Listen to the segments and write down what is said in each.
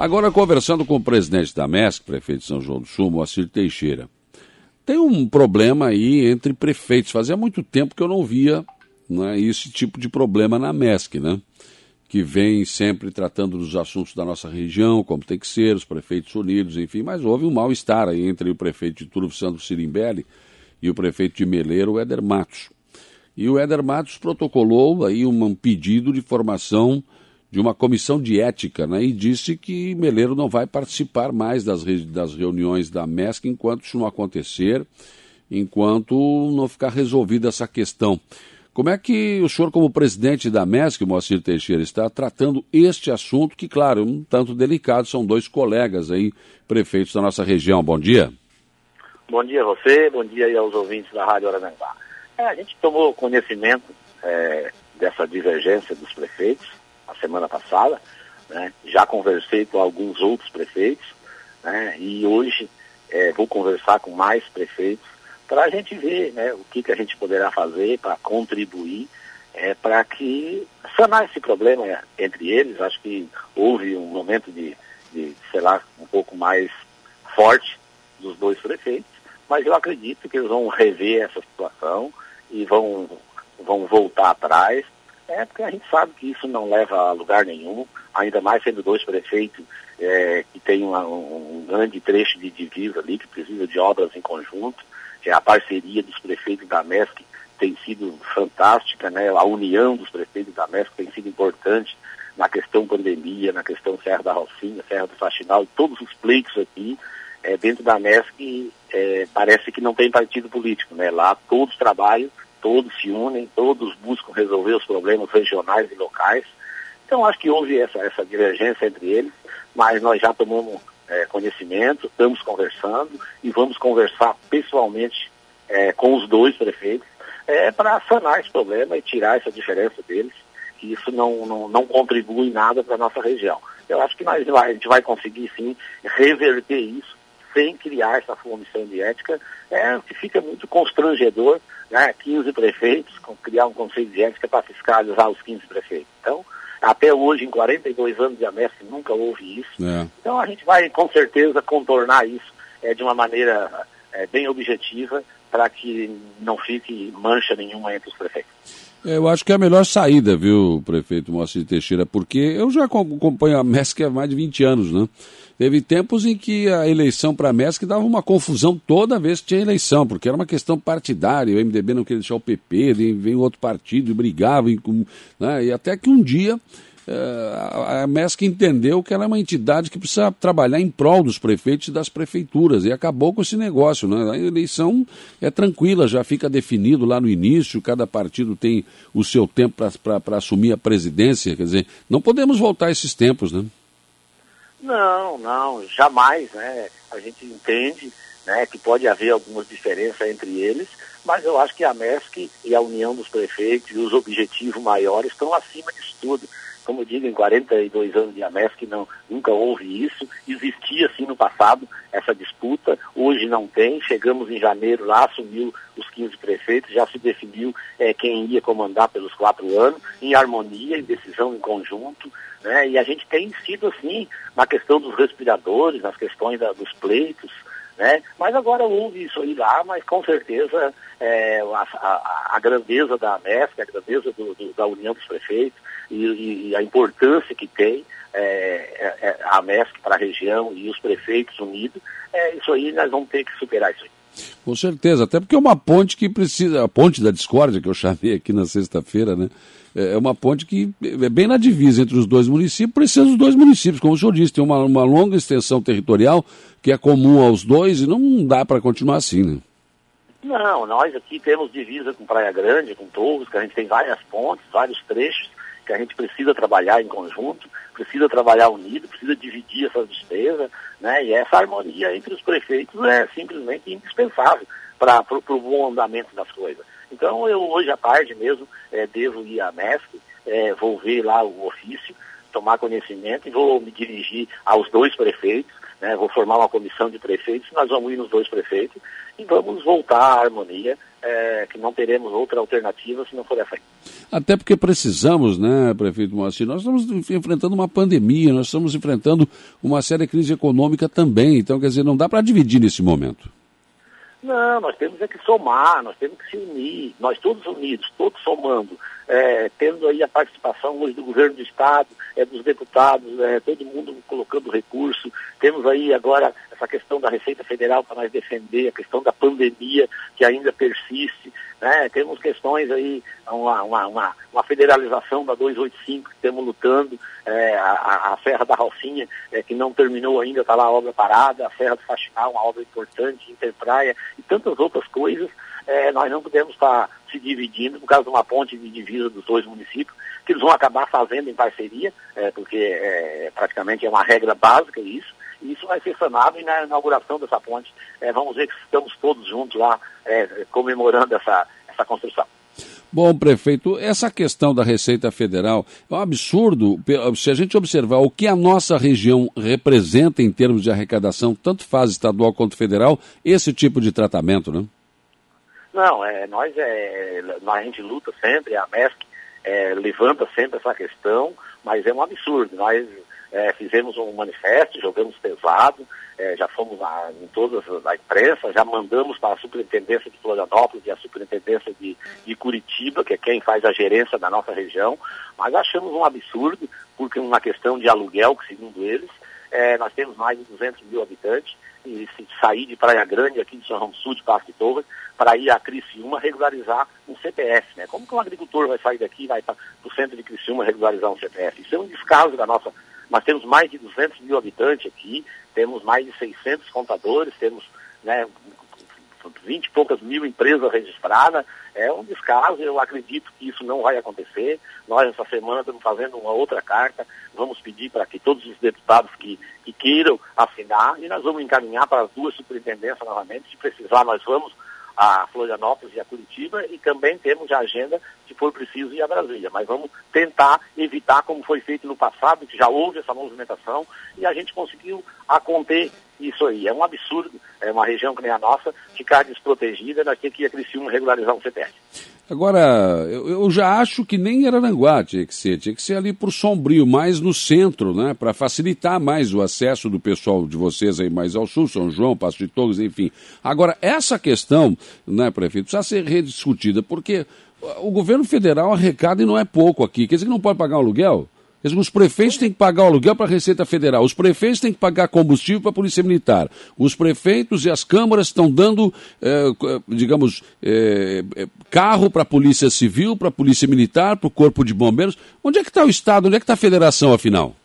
Agora, conversando com o presidente da MESC, prefeito de São João do Sul, Moacir Teixeira, tem um problema aí entre prefeitos. Fazia muito tempo que eu não via né, esse tipo de problema na MESC, né? Que vem sempre tratando dos assuntos da nossa região, como tem que ser, os prefeitos unidos, enfim, mas houve um mal-estar aí entre o prefeito de Turvo Santos Sirimbelli e o prefeito de Meleiro, o Éder Matos. E o Éder Matos protocolou aí um pedido de formação de uma comissão de ética né, e disse que Meleiro não vai participar mais das, das reuniões da MESC enquanto isso não acontecer, enquanto não ficar resolvida essa questão. Como é que o senhor, como presidente da MESC, Moacir Teixeira, está tratando este assunto, que, claro, é um tanto delicado, são dois colegas aí, prefeitos da nossa região. Bom dia. Bom dia a você, bom dia aí aos ouvintes da Rádio Arananguá. É, a gente tomou conhecimento é, dessa divergência dos prefeitos, a semana passada, né? já conversei com alguns outros prefeitos, né? e hoje é, vou conversar com mais prefeitos para a gente ver né, o que, que a gente poderá fazer para contribuir é, para que sanar esse problema entre eles. Acho que houve um momento de, de, sei lá, um pouco mais forte dos dois prefeitos, mas eu acredito que eles vão rever essa situação e vão, vão voltar atrás é porque a gente sabe que isso não leva a lugar nenhum, ainda mais sendo dois prefeitos é, que tem uma, um grande trecho de divisa ali, que precisa de obras em conjunto. É, a parceria dos prefeitos da MESC tem sido fantástica, né? a união dos prefeitos da MESC tem sido importante na questão pandemia, na questão Serra da Rocinha, Serra do Faxinal, todos os pleitos aqui, é, dentro da MESC, é, parece que não tem partido político, né? Lá todos trabalham todos se unem, todos buscam resolver os problemas regionais e locais. Então, acho que houve essa, essa divergência entre eles, mas nós já tomamos é, conhecimento, estamos conversando e vamos conversar pessoalmente é, com os dois prefeitos é, para sanar esse problema e tirar essa diferença deles, que isso não, não, não contribui nada para a nossa região. Eu acho que nós, a gente vai conseguir, sim, reverter isso sem criar essa comissão de ética, é, que fica muito constrangedor né, 15 prefeitos, criar um conselho de ética para fiscalizar os 15 prefeitos. Então, até hoje, em 42 anos de Amesc, nunca houve isso. É. Então, a gente vai, com certeza, contornar isso é, de uma maneira é, bem objetiva para que não fique mancha nenhuma entre os prefeitos. É, eu acho que é a melhor saída, viu, prefeito Moacir Teixeira, porque eu já acompanho a MESC há mais de 20 anos, né? Teve tempos em que a eleição para a MESC dava uma confusão toda vez que tinha eleição, porque era uma questão partidária, o MDB não queria deixar o PP, vem outro partido e brigava, né? e até que um dia eh, a MESC entendeu que ela é uma entidade que precisa trabalhar em prol dos prefeitos e das prefeituras, e acabou com esse negócio. Né? A eleição é tranquila, já fica definido lá no início, cada partido tem o seu tempo para assumir a presidência, quer dizer, não podemos voltar a esses tempos, né? Não, não, jamais, né? A gente entende né, que pode haver algumas diferenças entre eles, mas eu acho que a MESC e a União dos Prefeitos e os objetivos maiores estão acima disso tudo. Como eu digo, em 42 anos de AMESC não, nunca houve isso. Existia sim no passado essa disputa, hoje não tem. Chegamos em janeiro lá, assumiu os 15 prefeitos, já se definiu é, quem ia comandar pelos quatro anos, em harmonia, em decisão em conjunto. Né? E a gente tem sido assim na questão dos respiradores, nas questões da, dos pleitos, né? Mas agora houve isso aí lá, mas com certeza é, a, a, a, grandeza da MESC, a grandeza do, do, da União dos Prefeitos e, e, a importância que tem é, é, é a MESC para a região e os prefeitos unidos, é, isso aí nós vamos ter que superar isso aí. Com certeza, até porque é uma ponte que precisa, a ponte da discórdia que eu chamei aqui na sexta-feira, né? É, é uma ponte que é bem na divisa entre os dois municípios, precisa dos dois municípios, como o senhor disse, tem uma, uma longa extensão territorial que é comum aos dois e não dá para continuar assim, né? Não, nós aqui temos divisa com Praia Grande, com Torres, que a gente tem várias pontes, vários trechos que a gente precisa trabalhar em conjunto, precisa trabalhar unido, precisa dividir essas despesas, né? E essa harmonia entre os prefeitos é simplesmente indispensável para o bom andamento das coisas. Então eu hoje à tarde mesmo é, devo ir à MESC, é, vou ver lá o ofício, tomar conhecimento e vou me dirigir aos dois prefeitos, né, vou formar uma comissão de prefeitos, nós vamos ir nos dois prefeitos e vamos voltar à harmonia é, que não teremos outra alternativa se não for essa aí. Até porque precisamos, né, prefeito Moacir? Nós estamos enfrentando uma pandemia, nós estamos enfrentando uma séria crise econômica também. Então, quer dizer, não dá para dividir nesse momento. Não, nós temos é que somar, nós temos que se unir, nós todos unidos, todos somando, é, tendo aí a participação hoje do governo do Estado, é, dos deputados, é, todo mundo colocando recurso, temos aí agora essa questão da Receita Federal para nós defender, a questão da pandemia que ainda persiste, né? temos questões aí, uma, uma, uma, uma federalização da 285 que estamos lutando, é, a, a, Serra da Rocinha, é, que não terminou ainda, está lá a obra parada, a Serra do Faxinal, uma obra importante, Interpraia e tantas outras coisas, é, nós não podemos estar se dividindo por causa de uma ponte de divisa dos dois municípios, que eles vão acabar fazendo em parceria, é, porque é, praticamente é uma regra básica isso, e isso vai ser sanado e na inauguração dessa ponte é, vamos ver que estamos todos juntos lá é, comemorando essa, essa construção. Bom, prefeito, essa questão da Receita Federal é um absurdo. Se a gente observar o que a nossa região representa em termos de arrecadação, tanto faz estadual quanto federal, esse tipo de tratamento, né? Não, é, nós, é, a gente luta sempre, a MESC é, levanta sempre essa questão, mas é um absurdo. Nós é, fizemos um manifesto, jogamos pesado, é, já fomos a, em todas a imprensa, já mandamos para a Superintendência de Florianópolis e a Superintendência de, de Curitiba, que é quem faz a gerência da nossa região, mas achamos um absurdo, porque uma questão de aluguel, que segundo eles, é, nós temos mais de 200 mil habitantes, e se sair de Praia Grande, aqui de São Ramos Sul, de de Torres, para ir a Criciúma regularizar um CPF. Né? Como que um agricultor vai sair daqui e vai para o centro de Criciúma regularizar um CPF? Isso é um descaso da nossa... Nós temos mais de 200 mil habitantes aqui, temos mais de 600 contadores, temos né, 20 e poucas mil empresas registradas, é um descaso, eu acredito que isso não vai acontecer. Nós, essa semana, estamos fazendo uma outra carta, vamos pedir para que todos os deputados que, que queiram assinar, e nós vamos encaminhar para as duas superintendências novamente, se precisar nós vamos a Florianópolis e a Curitiba e também temos a agenda, se for preciso, ir a Brasília. Mas vamos tentar evitar, como foi feito no passado, que já houve essa movimentação e a gente conseguiu aconter isso aí. É um absurdo, é uma região que nem a nossa, ficar desprotegida daqui que a Criciúma regularizar um CPF. Agora, eu, eu, já acho que nem Araranguá tinha que ser, tinha que ser ali por Sombrio, mais no centro, né, para facilitar mais o acesso do pessoal de vocês aí mais ao sul, São João, Passo de Torres, enfim. Agora, essa questão, né, prefeito, precisa ser rediscutida, porque o governo federal arrecada e não é pouco aqui. Quer dizer que não pode pagar um aluguel? Os prefeitos têm que pagar o aluguel para a Receita Federal, os prefeitos têm que pagar combustível para a Polícia Militar, os prefeitos e as câmaras estão dando, eh, digamos, eh, carro para a Polícia Civil, para a Polícia Militar, para o Corpo de Bombeiros. Onde é que está o Estado? Onde é que está a Federação, afinal?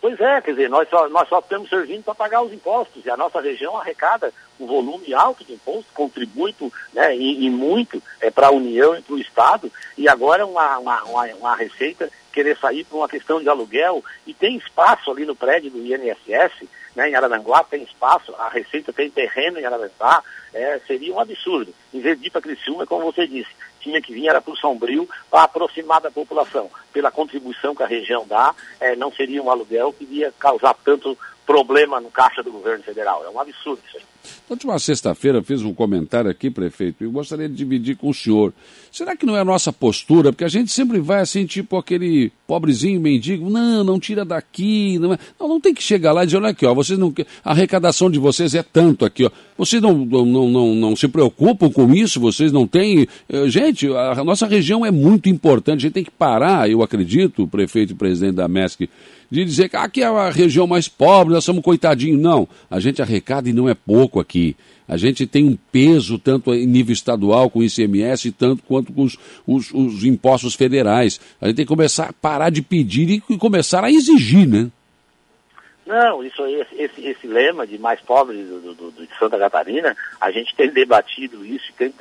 Pois é, quer dizer, nós só, nós só estamos servindo para pagar os impostos e a nossa região arrecada um volume alto de impostos, contribui né, e, e muito é, para a União e para o Estado, e agora uma, uma, uma, uma receita querer sair por uma questão de aluguel, e tem espaço ali no prédio do INSS, né, em Araranguá tem espaço, a Receita tem terreno em Araranguá, é, seria um absurdo. Em vez de ir para Criciúma, como você disse, tinha que vir era para o Sombrio para aproximar da população. Pela contribuição que a região dá, é, não seria um aluguel que iria causar tanto problema no caixa do governo federal. É um absurdo isso aí. Na última sexta-feira fiz um comentário aqui, prefeito, e gostaria de dividir com o senhor. Será que não é a nossa postura? Porque a gente sempre vai assim, tipo aquele pobrezinho mendigo, não, não tira daqui, não, é... não, não tem que chegar lá e dizer, olha aqui, ó, vocês não, a arrecadação de vocês é tanto aqui, ó. Vocês não, não, não, não se preocupam com isso, vocês não têm. Eh, gente, a nossa região é muito importante, a gente tem que parar, eu acredito, prefeito e presidente da MESC, de dizer que aqui é a região mais pobre, nós somos coitadinhos. Não, a gente arrecada e não é pouco aqui. A gente tem um peso tanto em nível estadual com o ICMS, tanto quanto com os, os, os impostos federais. A gente tem que começar a parar de pedir e começar a exigir, né? Não, isso esse, esse, esse lema de mais pobre do, do, do, de Santa Catarina, a gente tem debatido isso, tem,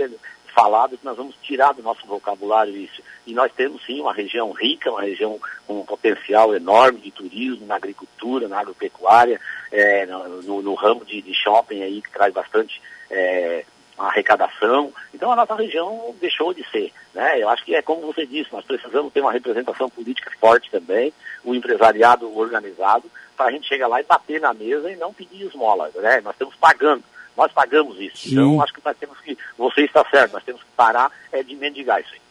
falado que nós vamos tirar do nosso vocabulário isso. E nós temos sim uma região rica, uma região com um potencial enorme de turismo, na agricultura, na agropecuária, é, no, no, ramo de, de, shopping aí que traz bastante é, arrecadação. Então a nossa região deixou de ser. Né? Eu acho que é como você disse, nós precisamos ter uma representação política forte também, o um empresariado organizado, para a gente chegar lá e bater na mesa e não pedir esmola. Né? Nós estamos pagando Nós pagamos isso. Sim. Então, acho que nós temos que, você está certo, nós temos que parar é, de mendigar isso aí.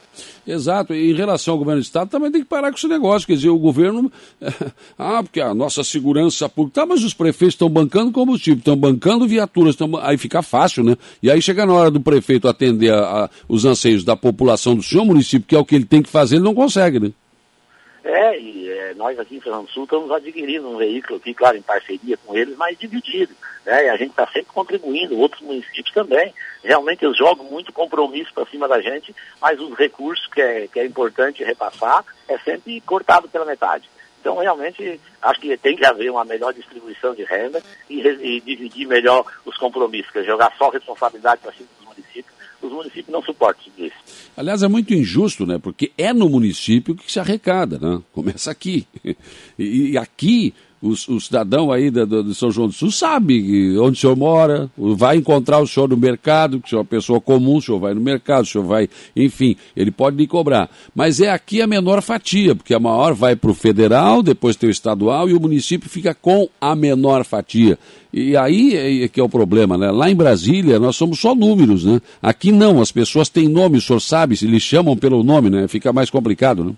Exato, e em relação ao governo do Estado também tem que parar com esse negócio, quer dizer, o governo, ah, porque a nossa segurança pública, tá, mas os prefeitos estão bancando combustível, estão bancando viaturas, tão, aí fica fácil, né? E aí chega na hora do prefeito atender a, a, os anseios da população do seu município, que é o que ele tem que fazer, ele não consegue, né? É, e é, nós aqui em Fernando Sul estamos adquirindo um veículo aqui, claro, em parceria com eles, mas dividido. Né? E a gente está sempre contribuindo, outros municípios também. Realmente eles jogam muito compromisso para cima da gente, mas os recursos que é, que é importante repassar é sempre cortado pela metade. Então, realmente, acho que tem que haver uma melhor distribuição de renda e, e dividir melhor os compromissos, que é jogar só responsabilidade para cima dos os municípios não suportam isso. Aliás, é muito injusto, né? Porque é no município que se arrecada, né? Começa aqui. E, aqui o, cidadão aí da, do, de São João do Sul sabe onde o senhor mora, vai encontrar o senhor no mercado, que o senhor é uma pessoa comum, o senhor vai no mercado, o senhor vai, enfim, ele pode lhe cobrar. Mas é aqui a menor fatia, porque a maior vai para o federal, depois tem o estadual e o município fica com a menor fatia. E aí é, é que é o problema, né? Lá em Brasília nós somos só números, né? Aqui não, as pessoas têm nome, o senhor sabe, se lhe chamam pelo nome, né? Fica mais complicado, né?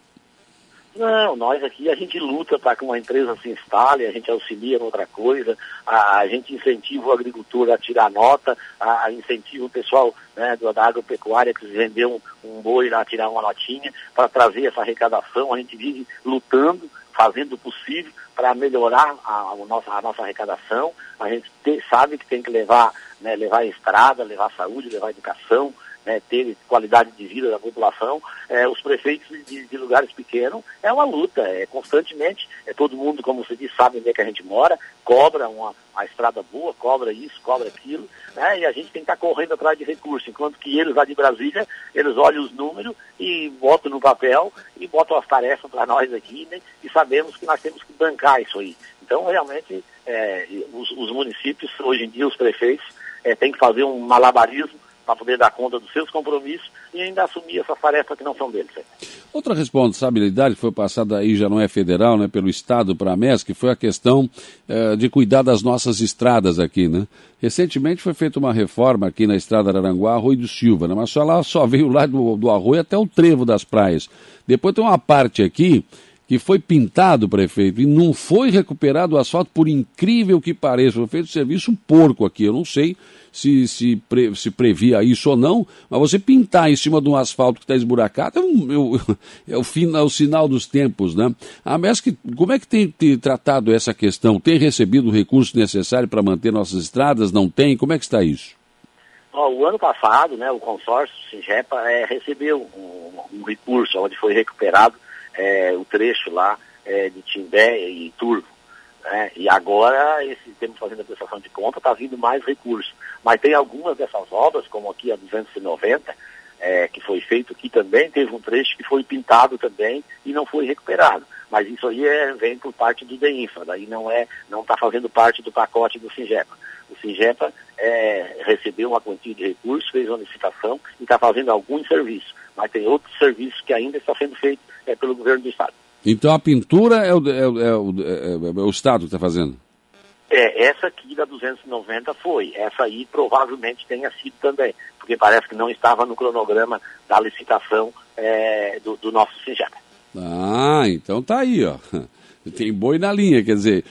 Não, nós aqui a gente luta para que uma empresa se instale, a gente auxilia em outra coisa, a, a, gente incentiva o agricultor a tirar nota, a, a incentiva o pessoal né, da agropecuária que vendeu um, um boi a tirar uma notinha para trazer essa arrecadação. A gente vive lutando, fazendo o possível para melhorar a, a, nossa, a nossa arrecadação. A gente te, sabe que tem que levar, né, levar estrada, levar saúde, levar educação, né, ter qualidade de vida da população, é, os prefeitos de, de, lugares pequenos, é uma luta, é constantemente, é todo mundo, como você disse, sabe onde é que a gente mora, cobra uma, uma estrada boa, cobra isso, cobra aquilo, né, e a gente tem que estar correndo atrás de recursos, enquanto que eles lá de Brasília, eles olham os números e botam no papel e botam as tarefas para nós aqui, né, e sabemos que nós temos que bancar isso aí. Então, realmente, é, os, os, municípios, hoje em dia, os prefeitos, é, têm que fazer um malabarismo para poder dar conta dos seus compromissos e ainda assumir essas tarefas que não são deles. Outra responsabilidade foi passada aí, já não é federal, né, pelo Estado para a MESC, foi a questão eh, de cuidar das nossas estradas aqui, né? Recentemente foi feita uma reforma aqui na estrada Araranguá, Arroio do Silva, né? mas só lá só veio lá do, do Arroio até o trevo das praias. Depois tem uma parte aqui que foi pintado, prefeito, e não foi recuperado o asfalto, por incrível que pareça. Foi feito serviço porco aqui. Eu não sei se, se, pre, se previa isso ou não, mas você pintar em cima de um asfalto que está esburacado é, um, é, o fim, é o sinal dos tempos, né? A MESC, como é que tem, tem tratado essa questão? Tem recebido o recurso necessário para manter nossas estradas? Não tem? Como é que está isso? o ano passado, né, o consórcio Singepa é, recebeu um, um recurso onde foi recuperado é, o trecho lá é, de Timbé e Turvo. Né? E agora, esse temos fazendo a prestação de conta, está vindo mais recursos. Mas tem algumas dessas obras, como aqui a 290, é, que foi feito aqui também, teve um trecho que foi pintado também e não foi recuperado. Mas isso aí é, vem por parte do DEINFRA, daí não é, não está fazendo parte do pacote do SINGEPA. O SINGEPA é, recebeu uma quantia de recursos, fez uma licitação e está fazendo alguns serviços. Mas tem outros serviços que ainda estão sendo feitos é, pelo governo do Estado. Então a pintura é o, é, é o, é, é o Estado que está fazendo? É, essa aqui da 290 foi. Essa aí provavelmente tenha sido também, porque parece que não estava no cronograma da licitação é, do, do, nosso Singenta. Ah, então tá aí, ó. Tem boi na linha, quer dizer,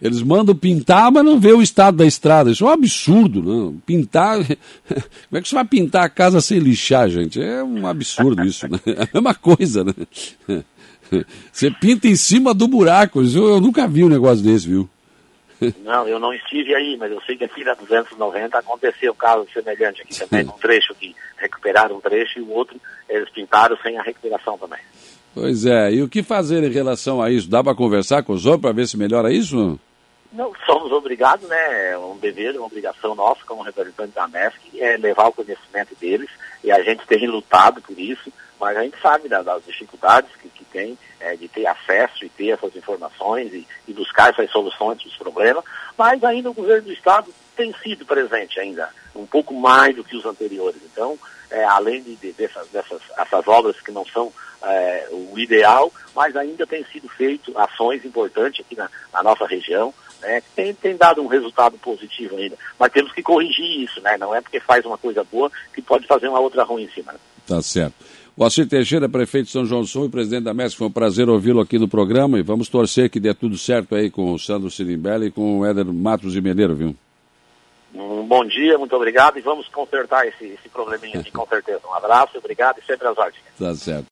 eles mandam pintar, mas não vê o estado da estrada. Isso é um absurdo, não? Pintar. Como é que você vai pintar a casa sem lixar, gente? É um absurdo isso, né? É a mesma coisa, né? Você pinta em cima do buraco. Eu, eu nunca vi um negócio desse, viu? Não, eu não estive aí, mas eu sei que aqui na 290 aconteceu um caso semelhante aqui também, um trecho que recuperaram um trecho e o outro eles pintaram sem a recuperação também. Pois é, e o que fazer em relação a isso? Dá para conversar com os outros para ver se melhora isso? Não, somos obrigados, né? É um dever, uma obrigação nossa como representante da MESC é levar o conhecimento deles e a gente tem lutado por isso, mas a gente sabe das, das dificuldades que, que tem é, de ter acesso e ter essas informações e, e buscar essas soluções dos problemas, mas ainda o governo do Estado tem sido presente ainda, um pouco mais do que os anteriores. Então, é, além de, de, dessas, dessas essas obras que não são é, o ideal, mas ainda tem sido feito ações importantes aqui na, na, nossa região. né? Tem, tem dado um resultado positivo ainda. Mas temos que corrigir isso, né? Não é porque faz uma coisa boa que pode fazer uma outra ruim em cima. Né? Tá certo. O Alcir Teixeira, prefeito de São João do Sul e presidente da MESC, foi um prazer ouvi-lo aqui no programa e vamos torcer que dê tudo certo aí com o Sandro Sirimbelli e com o Éder Matos de Mineiro, viu? Um bom dia, muito obrigado e vamos consertar esse, esse probleminha aqui com certeza. Um abraço, obrigado e sempre às ordens. Tá certo.